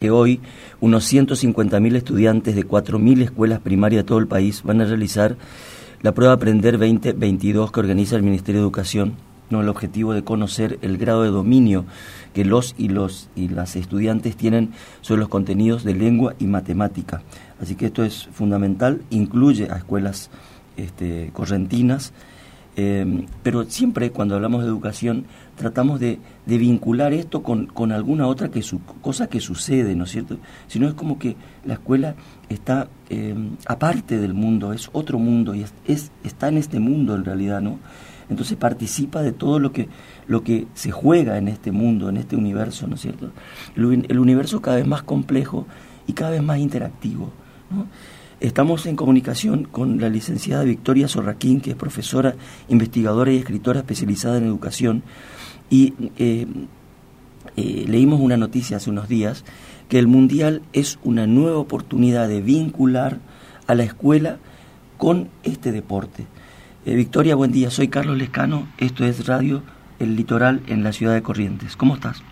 que hoy unos 150.000 estudiantes de 4.000 escuelas primarias de todo el país van a realizar la prueba Aprender 2022 que organiza el Ministerio de Educación, con el objetivo de conocer el grado de dominio que los y los y las estudiantes tienen sobre los contenidos de lengua y matemática. Así que esto es fundamental, incluye a escuelas este, correntinas, eh, pero siempre cuando hablamos de educación tratamos de, vincular esto con, con, alguna otra que su, cosa que sucede, ¿no es cierto? Si no es como que la escuela está eh, aparte del mundo, es otro mundo y es, está en este mundo en realidad, ¿no? Entonces participa de todo lo que, lo que se juega en este mundo, en este universo, ¿no es cierto? El, el universo cada vez más complejo y cada vez más interactivo, ¿no? Estamos en comunicación con la licenciada Victoria Sorraquín, que es profesora, investigadora y escritora especializada en educación. Y eh, eh, leímos una noticia hace unos días que el Mundial es una nueva oportunidad de vincular a la escuela con este deporte. Eh, Victoria, buen día. Soy Carlos Lescano. Esto es Radio El Litoral en la ciudad de Corrientes. ¿Cómo estás?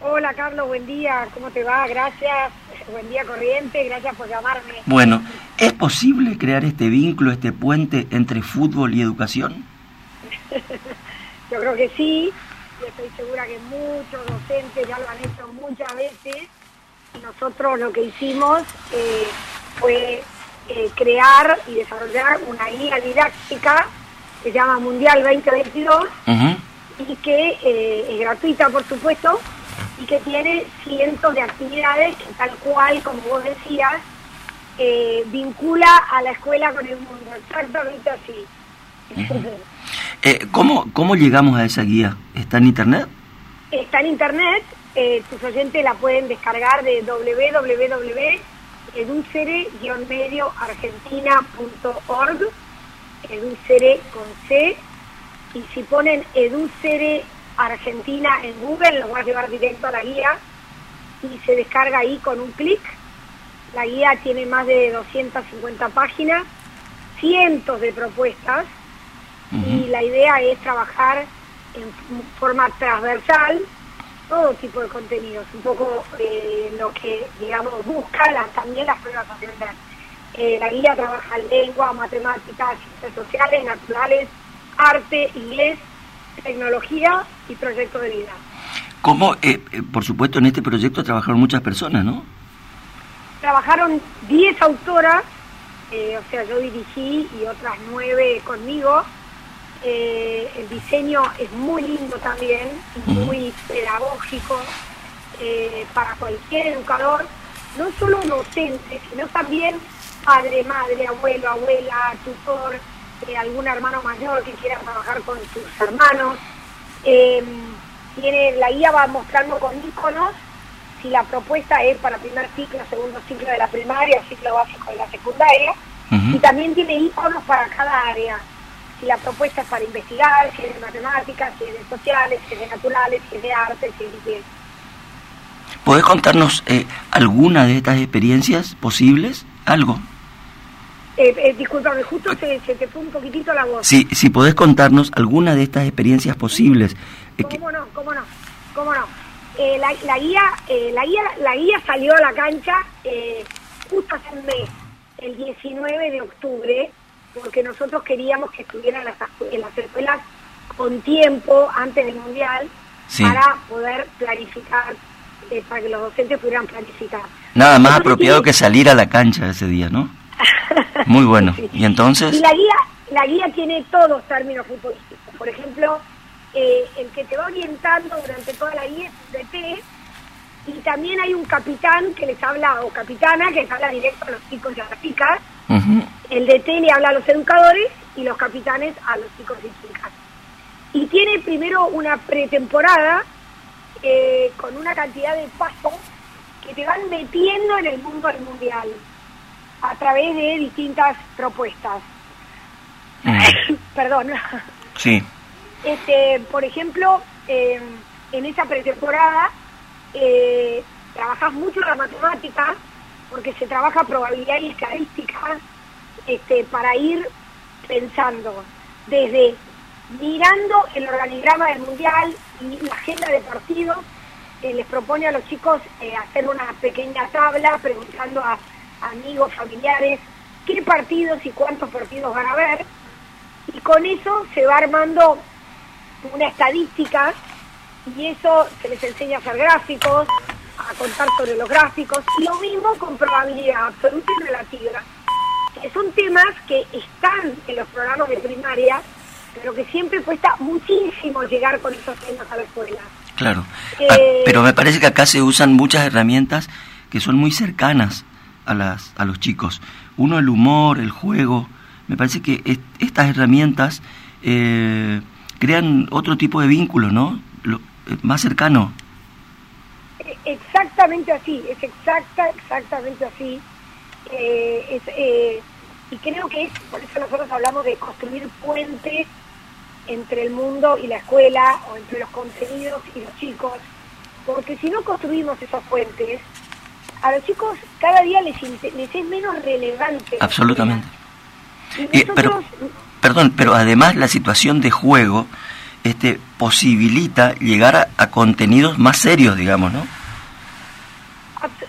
Hola Carlos, buen día. ¿Cómo te va? Gracias. Buen día, Corriente. Gracias por llamarme. Bueno, ¿es posible crear este vínculo, este puente entre fútbol y educación? Yo creo que sí. Y estoy segura que muchos docentes ya lo han hecho muchas veces. Y nosotros lo que hicimos eh, fue eh, crear y desarrollar una guía didáctica que se llama Mundial 2022 y que eh, es gratuita, por supuesto, y que tiene cientos de actividades que tal cual, como vos decías, vincula a la escuela con el mundo, exactamente así. Eh, ¿cómo, ¿Cómo llegamos a esa guía? ¿Está en internet? Está en internet, eh, tus oyentes la pueden descargar de www.educere-medioargentina.org, educere con C, y si ponen educere Argentina en Google, lo va a llevar directo a la guía y se descarga ahí con un clic. La guía tiene más de 250 páginas, cientos de propuestas y la idea es trabajar en forma transversal todo tipo de contenidos, un poco eh, lo que, digamos, busca también las pruebas aprender. Eh, la guía trabaja lengua, matemáticas, ciencias sociales, naturales, arte, inglés, tecnología y proyecto de vida. ¿Cómo, eh, eh, por supuesto, en este proyecto trabajaron muchas personas, ¿no? Trabajaron 10 autoras, eh, o sea, yo dirigí y otras 9 conmigo. El diseño es muy lindo también, muy pedagógico para cualquier educador, no solo docente, sino también padre, madre, abuelo, abuela, tutor, algún hermano mayor que quiera trabajar con sus hermanos. Em, tiene, la guía va mostrando con iconos si la propuesta es para primer ciclo, segundo ciclo de la primaria, ciclo básico de la secundaria, y también tiene iconos para cada área. Si la propuesta es para investigar, si es de matemáticas, si es de sociales, si es de naturales, si es de arte, si es de... ¿Podés contarnos eh, alguna de estas experiencias posibles? ¿Algo? Eh, eh, disculpame, justo se, te fue un poquitito la voz. Sí, si podés contarnos alguna de estas experiencias posibles. Eh, ¿Cómo no? ¿Cómo no? ¿Cómo no? Eh, la, la, guía, la, guía, la guía salió a la cancha justo hace un mes, el 19 de octubre, porque nosotros queríamos que estuvieran las, en las escuelas con tiempo antes del Mundial para poder planificar, para que los docentes pudieran planificar. Nada más apropiado que salir a la cancha ese día, ¿no? Muy bueno. ¿Y entonces? Y la guía, la guía tiene todos términos futbolísticos. Por ejemplo, eh, el que te va orientando durante toda la guía es y también hay un capitán que les habla, o capitana, que les habla directo a los chicos y a las chicas. El DT le habla a los educadores y los capitanes a los chicos y chicas. Y tiene primero una pretemporada eh, con una cantidad de pasos que te van metiendo en el mundo del mundial a través de distintas propuestas. Mm. Perdón. Sí. Este, por ejemplo, em, en esa pretemporada eh, trabajas mucho la matemática porque se trabaja probabilidad y estadística este, para ir pensando desde mirando el organigrama del mundial y la agenda de partidos eh, les propone a los chicos eh, hacer una pequeña tabla preguntando a amigos, familiares, qué partidos y cuántos partidos van a ver. Y con eso se va armando una estadística y eso se les enseña a hacer gráficos, a contar sobre los gráficos, y lo mismo con probabilidad absoluta y relativa, que son temas que están en los programas de primaria, pero que siempre cuesta muchísimo llegar con esos temas a la escuela. Claro, ah, pero me parece que acá se usan muchas herramientas que son muy cercanas a, las, a los chicos. Uno, el humor, el juego. Me parece que estas herramientas eh, crean otro tipo de vínculo, ¿no? Eh, más cercano. E, exactamente así, es exacta, exactamente así. Eh, y creo que es, por eso nosotros hablamos de construir puentes entre el mundo y la escuela, o entre los contenidos y los chicos, porque si no construimos esos puentes, a los chicos cada día les, les es menos relevante. Absolutamente. pero, perdón, pero además la situación de juego este, posibilita llegar a, contenidos más serios, digamos, ¿no?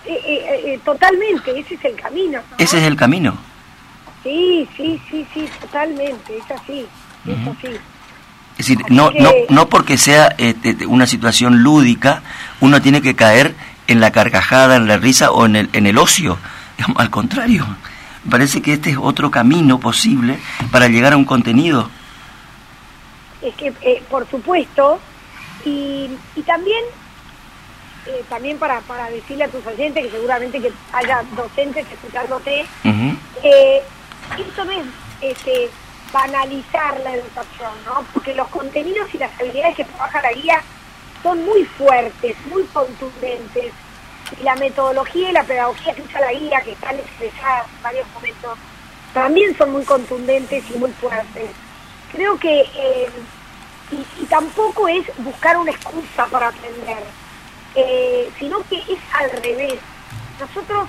Eh, eh, eh, totalmente, ese es el camino. Ese es el camino. Sí, sí, sí, sí, totalmente, es así, es así. Es decir, no, no, no porque sea este, una situación lúdica, uno tiene que caer en la carcajada, en la risa o en el, en el ocio. Al contrario, parece que este es otro camino posible para llegar a un contenido. Es que, eh, por supuesto, y, y también eh, también para, para decirle a tus oyentes, que seguramente que haya docentes escuchándote, eh, esto no es este, banalizar la educación, ¿no? Porque los contenidos y las habilidades que trabaja la guía son muy fuertes, muy contundentes. Y la metodología y la pedagogía que usa la guía, que están expresadas en varios momentos, también son muy contundentes y muy fuertes. Creo que, eh, y, tampoco es buscar una excusa para aprender, eh, sino que es al revés. Nosotros,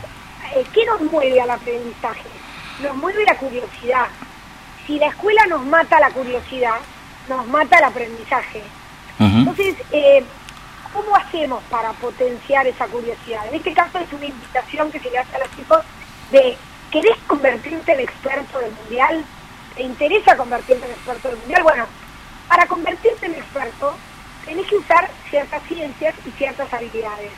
eh, ¿qué nos mueve al aprendizaje? Nos mueve la curiosidad. Si la escuela nos mata la curiosidad, nos mata el aprendizaje. Entonces, ¿cómo hacemos para potenciar esa curiosidad? En este caso es una invitación que se le hace a los chicos de, ¿querés convertirte en experto del mundial? ¿Te interesa convertirte en experto del mundial? Bueno, para convertirte en experto tenés que usar ciertas ciencias y ciertas habilidades.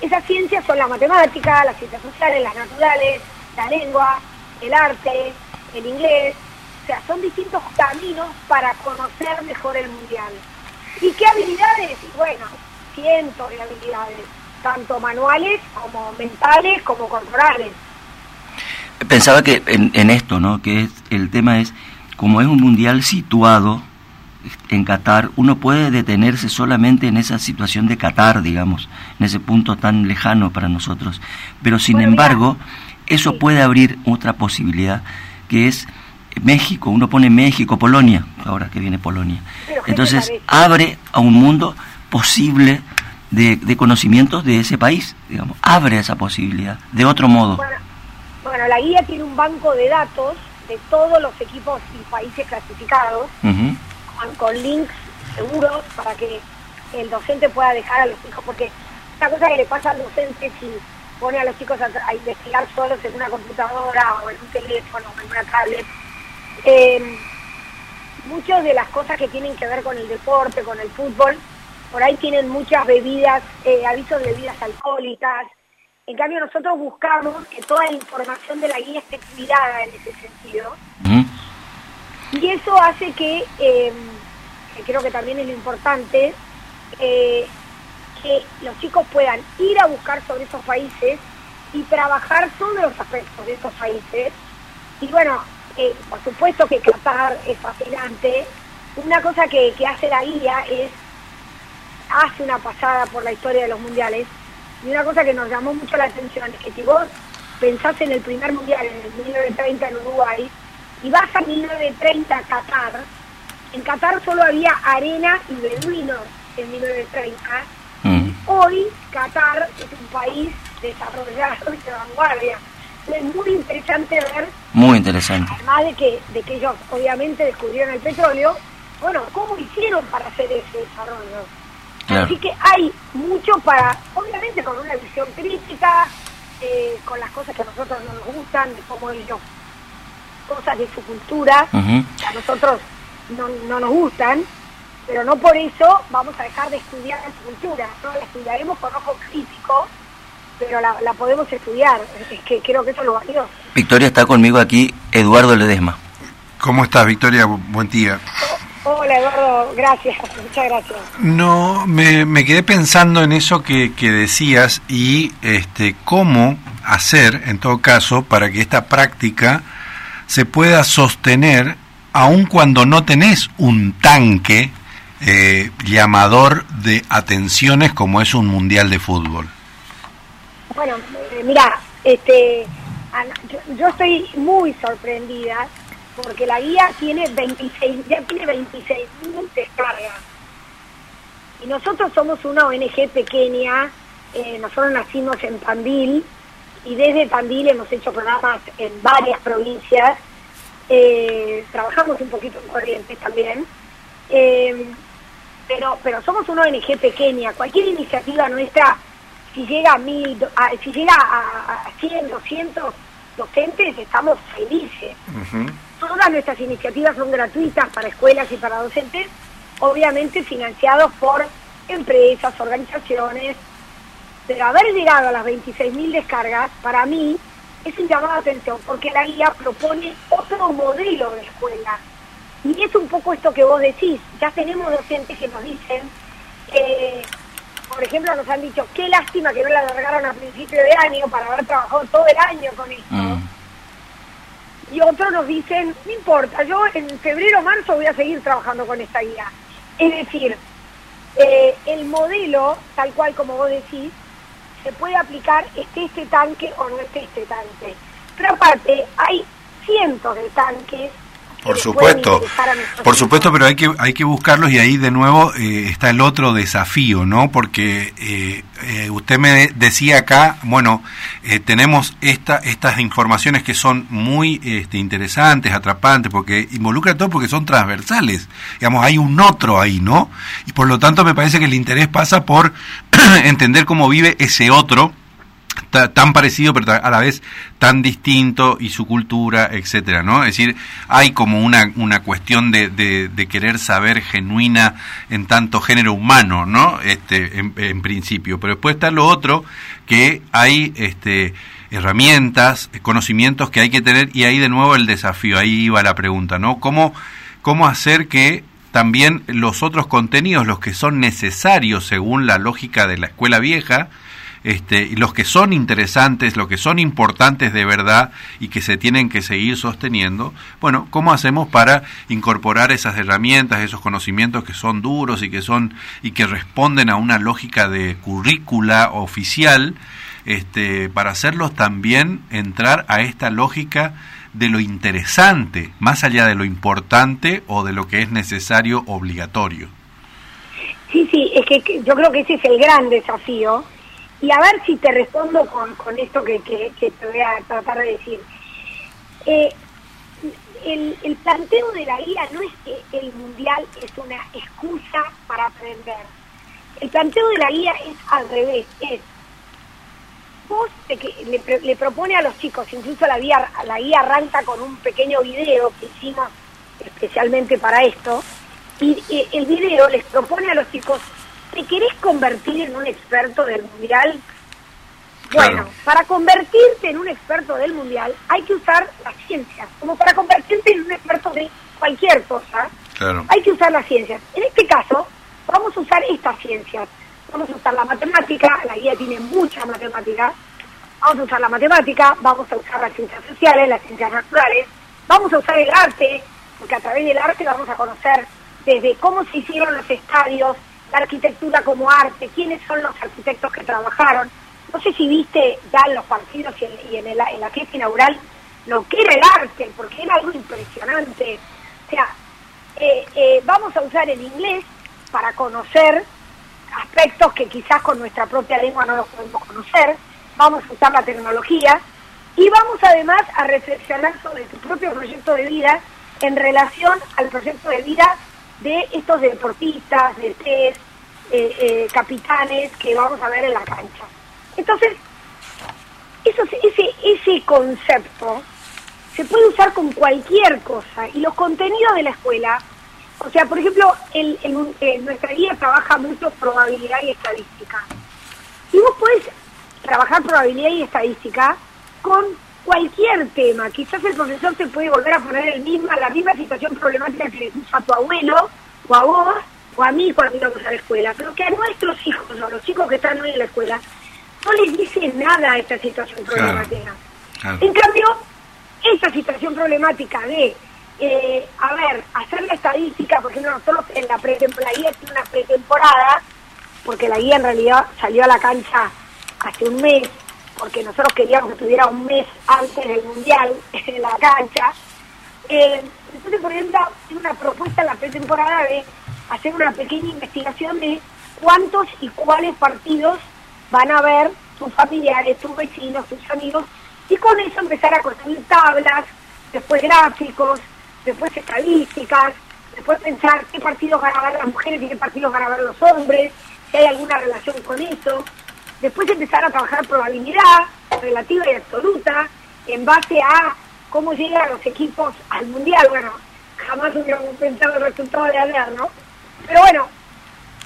Esas ciencias son la matemática, las ciencias sociales, las naturales, la lengua, el arte, el inglés. O sea, son distintos caminos para conocer mejor el mundial. ¿Y qué habilidades? Bueno, cientos de habilidades, tanto manuales como mentales como corporales. Pensaba que en, esto, ¿no? Que es, el tema es, como es un mundial situado en Qatar, uno puede detenerse solamente en esa situación de Qatar, digamos, en ese punto tan lejano para nosotros. Pero sin embargo, eso puede abrir otra posibilidad, que es México, uno pone México, Polonia, ahora que viene Polonia. Entonces abre a un mundo posible de, conocimientos de ese país, digamos, abre esa posibilidad, de otro modo. Bueno, la guía tiene un banco de datos de todos los equipos y países clasificados, con links seguros para que el docente pueda dejar a los hijos, porque esta cosa que le pasa al docente si pone a los chicos a investigar solos en una computadora o en un teléfono o en una tablet, eh, muchas de las cosas que tienen que ver con el deporte, con el fútbol, por ahí tienen muchas bebidas, eh, avisos de bebidas alcohólicas. En cambio nosotros buscamos que toda la información de la guía esté cuidada en ese sentido. Y eso hace que, em, que, creo que también es lo importante, eh, que los chicos puedan ir a buscar sobre esos países y trabajar sobre los aspectos de esos países. Y bueno, por supuesto que Qatar es fascinante. Una cosa que, hace la guía es, hace una pasada por la historia de los mundiales, y una cosa que nos llamó mucho la atención es que si vos pensás en el primer mundial, en el 1930 en Uruguay, y vas a 1930 a Qatar, en Qatar solo había arena y beduinos en 1930. Mm. Hoy Qatar es un país desarrollado y de vanguardia es muy interesante ver. Muy interesante. Además de que, de que ellos obviamente descubrieron el petróleo, bueno, ¿cómo hicieron para hacer ese desarrollo? Así que hay mucho para, obviamente con una visión crítica, eh, con las cosas que a nosotros no nos gustan, de cómo ellos, cosas de su cultura, a nosotros no, no nos gustan, pero no por eso vamos a dejar de estudiar su cultura, no la estudiaremos con ojo crítico, pero la, la podemos estudiar, es que creo que eso es lo valioso. Victoria está conmigo aquí, Eduardo Ledesma. ¿Cómo estás, Victoria? Buen día. Hola Eduardo, gracias, muchas gracias. No, me, me quedé pensando en eso que, que, decías y este, cómo hacer, en todo caso, para que esta práctica se pueda sostener aun cuando no tenés un tanque eh, llamador de atenciones como es un mundial de fútbol. Bueno, eh, mira, este, yo, yo estoy muy sorprendida porque la guía tiene 26, ya tiene 26 mil descargas. Y nosotros somos una ONG pequeña, eh, nosotros nacimos en Pandil y desde Pandil hemos hecho programas en varias provincias, eh, trabajamos un poquito en Corrientes también, eh, pero, pero somos una ONG pequeña, cualquier iniciativa nuestra, si llega a mil, si llega a, a 100, 200 docentes, estamos felices. Todas nuestras iniciativas son gratuitas para escuelas y para docentes, obviamente financiados por empresas, organizaciones, pero haber llegado a las 26.000 descargas, para mí, es un llamado de atención, porque la guía propone otro modelo de escuela. Y es un poco esto que vos decís, ya tenemos docentes que nos dicen, eh, por ejemplo, nos han dicho, qué lástima que no la alargaron a principio de año para haber trabajado todo el año con esto. Mm y otros nos dicen, no importa, yo en febrero o marzo voy a seguir trabajando con esta guía. Es decir, eh, el modelo, tal cual como vos decís, se puede aplicar esté este tanque o no esté este tanque. Pero aparte, hay cientos de tanques por supuesto, por supuesto, pero hay que hay que buscarlos y ahí de nuevo eh, está el otro desafío, ¿no? Porque eh, eh, usted me decía acá, bueno, tenemos esta, estas informaciones que son muy este, interesantes, atrapantes, porque involucra todo porque son transversales. Digamos, hay un otro ahí, ¿no? Y por lo tanto me parece que el interés pasa por entender cómo vive ese otro tan parecido pero a la vez tan distinto y su cultura, etcétera, ¿no? Es decir, hay como una, una cuestión de, de, querer saber genuina en tanto género humano, ¿no? Este, en, principio, pero después está lo otro que hay este herramientas, conocimientos que hay que tener y ahí de nuevo el desafío, ahí iba la pregunta, ¿no? ¿Cómo, cómo hacer que también los otros contenidos, los que son necesarios según la lógica de la escuela vieja, este, los que son interesantes, los que son importantes de verdad y que se tienen que seguir sosteniendo, bueno, ¿cómo hacemos para incorporar esas herramientas, esos conocimientos que son duros y que son y que responden a una lógica de currícula oficial, este, para hacerlos también entrar a esta lógica de lo interesante, más allá de lo importante o de lo que es necesario obligatorio. Sí, sí, es que yo creo que ese es el gran desafío y a ver si te respondo con, con esto que, que, te voy a tratar de decir. Eh, el, el, planteo de la guía no es que el mundial es una excusa para aprender. El planteo de la guía es al revés, es vos le, le, propone a los chicos, incluso la guía, la guía arranca con un pequeño video que hicimos especialmente para esto, y el video les propone a los chicos ¿te querés convertir en un experto del mundial? Bueno, para convertirte en un experto del mundial hay que usar la ciencia, como para convertirte en un experto de cualquier cosa, hay que usar las ciencias. En este caso, vamos a usar estas ciencias. Vamos a usar la matemática, la guía tiene mucha matemática, vamos a usar la matemática, vamos a usar las ciencias sociales, las ciencias naturales, vamos a usar el arte, porque a través del arte vamos a conocer desde cómo se hicieron los estadios, la arquitectura como arte, quiénes son los arquitectos que trabajaron. No sé si viste ya en los partidos y en, la fiesta inaugural lo que era el arte, porque era algo impresionante. O sea, eh, eh, vamos a usar el inglés para conocer aspectos que quizás con nuestra propia lengua no los podemos conocer, vamos a usar la tecnología y vamos además a reflexionar sobre tu propio proyecto de vida en relación al proyecto de vida de estos deportistas, de test, eh, eh, capitanes que vamos a ver en la cancha. Entonces, eso, ese, ese concepto se puede usar con cualquier cosa y los contenidos de la escuela, o sea, por ejemplo, el, nuestra guía trabaja mucho probabilidad y estadística. Y vos podés trabajar probabilidad y estadística con cualquier tema. Quizás el profesor te puede volver a poner el misma, la misma situación problemática que le puso a tu abuelo o a vos o a mí cuando íbamos a la escuela, pero que a nuestros hijos o a los chicos que están hoy en la escuela no les dice nada a esta situación problemática. En cambio, esta situación problemática de, eh, a ver, hacer la estadística, por ejemplo, nosotros en la pretemporada, tiene una pretemporada, porque la guía en realidad salió a la cancha hace un mes, porque nosotros queríamos que tuviera un mes antes del Mundial en la cancha. Eh, entonces, por ejemplo, tiene una propuesta en la pretemporada de hacer una pequeña investigación de cuántos y cuáles partidos van a ver tus familiares, tus vecinos, tus amigos, y con eso empezar a construir tablas, después gráficos, después estadísticas, después pensar qué partidos van a ver las mujeres y qué partidos van a ver los hombres, si hay alguna relación con eso, después empezar a trabajar probabilidad relativa y absoluta en base a cómo llegan los equipos al mundial. Bueno, jamás hubiéramos pensado el resultado de ayer, ¿no? Pero bueno,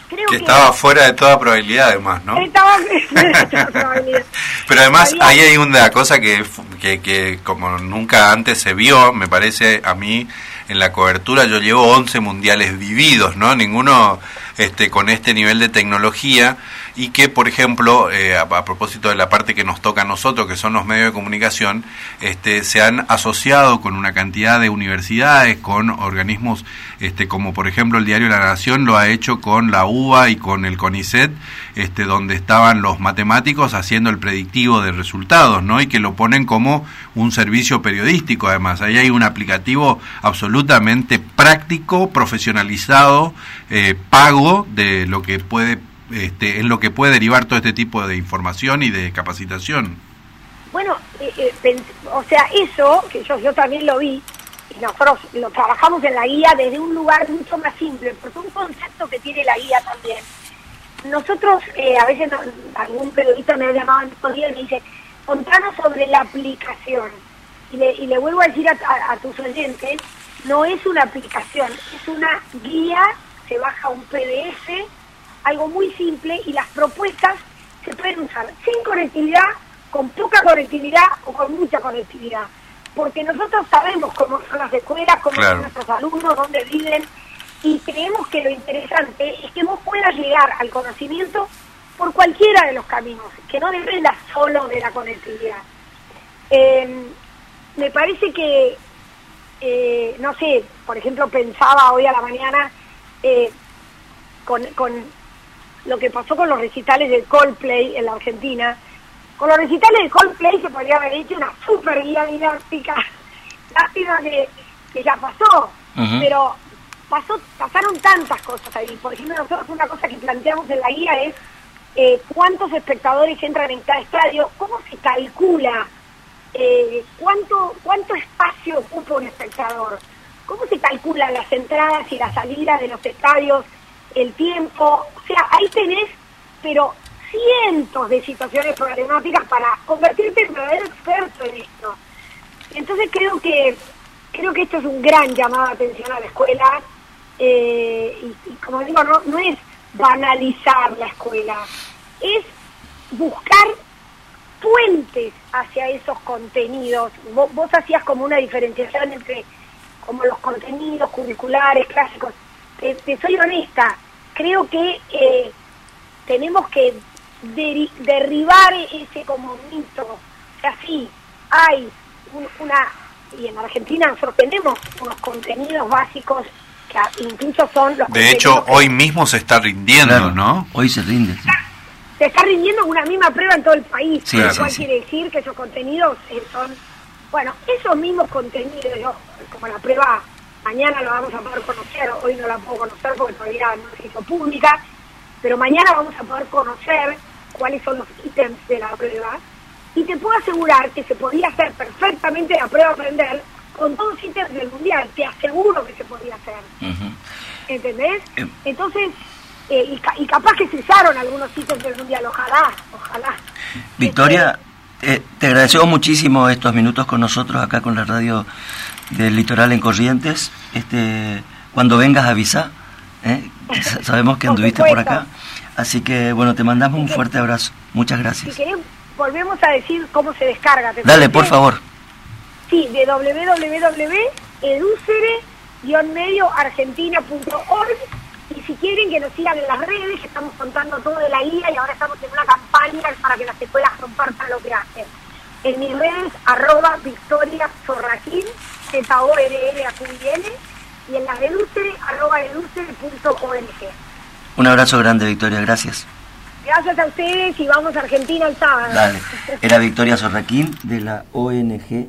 creo que... estaba fuera de toda probabilidad además, ¿no? Estaba fuera de toda probabilidad. Pero además ahí hay una cosa que, que, que como nunca antes se vio, me parece a mí, en la cobertura yo llevo 11 mundiales vividos, ¿no? Ninguno este, con este nivel de tecnología y que, por ejemplo, eh, a, propósito de la parte que nos toca a nosotros, que son los medios de comunicación, este, se han asociado con una cantidad de universidades, con organismos este, como por ejemplo el diario La Nación lo ha hecho con la UBA y con el CONICET, este, donde estaban los matemáticos haciendo el predictivo de resultados, ¿no? Y que lo ponen como un servicio periodístico, además. Ahí hay un aplicativo absolutamente práctico, profesionalizado, eh, pago de lo que puede este, en lo que puede derivar todo este tipo de información y de capacitación. Bueno, eh, eh, o sea, eso, que yo, yo también lo vi, y nosotros lo trabajamos en la guía desde un lugar mucho más simple, porque un concepto que tiene la guía también. Nosotros, eh, a veces algún periodista me ha llamado en estos días y me dice, contanos sobre la aplicación. Y le, y le vuelvo a decir a, a tus oyentes, no es una aplicación, es una guía, se baja un PDF algo muy simple y las propuestas se pueden usar sin conectividad, con poca conectividad o con mucha conectividad. Porque nosotros sabemos cómo son las escuelas, cómo son nuestros alumnos, dónde viven, y creemos que lo interesante es que vos puedas llegar al conocimiento por cualquiera de los caminos, que no dependa solo de la conectividad. Em, me parece que, eh, no sé, por ejemplo, pensaba hoy a la mañana eh, con lo que pasó con los recitales de Coldplay en la Argentina. Con los recitales de Coldplay se podría haber hecho una super guía didáctica. Lástima que, que ya pasó, pero pasó, pasaron tantas cosas ahí. Por ejemplo, nosotros una cosa que planteamos en la guía es eh, cuántos espectadores entran en cada estadio, cómo se calcula, eh, cuánto, cuánto espacio ocupa un espectador, cómo se calculan las entradas y las salidas de los estadios, el tiempo, o sea, ahí tenés, pero cientos de situaciones problemáticas para convertirte en verdadero experto en esto. Entonces creo que creo que esto es un gran llamado de atención a la escuela eh, y, como digo, no, es banalizar la escuela, es buscar puentes hacia esos contenidos. Vos hacías como una diferenciación entre como los contenidos curriculares clásicos. te soy honesta, creo que eh, tenemos que derribar ese como mito. O sea, sí, hay una, y en Argentina nosotros tenemos unos contenidos básicos que incluso son los... De hecho, hoy mismo se está rindiendo, ¿no? Hoy se rinde. Se está rindiendo una misma prueba en todo el país, sí, lo cual quiere decir que esos contenidos eh, son... Bueno, esos mismos contenidos, como la prueba mañana lo vamos a poder conocer, hoy no la puedo conocer porque todavía no se hizo pública, pero mañana vamos a poder conocer cuáles son los ítems de la prueba y te puedo asegurar que se podía hacer perfectamente la prueba aprender con todos los ítems del mundial, te aseguro que se podía hacer. ¿Entendés? Eh. Entonces, eh, y, capaz que cesaron algunos sitios del mundial, ojalá, ojalá. Victoria, eh, te agradecemos muchísimo estos minutos con nosotros acá con la radio del Litoral en Corrientes. Este, cuando vengas avisa, ¿eh? sabemos que anduviste por acá. Así que bueno, te mandamos un fuerte abrazo. Muchas gracias. Si querés, volvemos a decir cómo se descarga. Dale, por favor. Sí, de www.educere-medioargentina.org si quieren que nos sigan en las redes, que estamos contando todo de la guía y ahora estamos en una campaña para que las escuelas compartan lo que hacen. En mis redes, arroba Victoria Zorraquín, z o r l a q i n y en las de Lucere, arroba educere.org. Un abrazo grande, Victoria, gracias. Gracias a ustedes y vamos a Argentina el sábado. Dale. Era Victoria Zorraquín de la ONG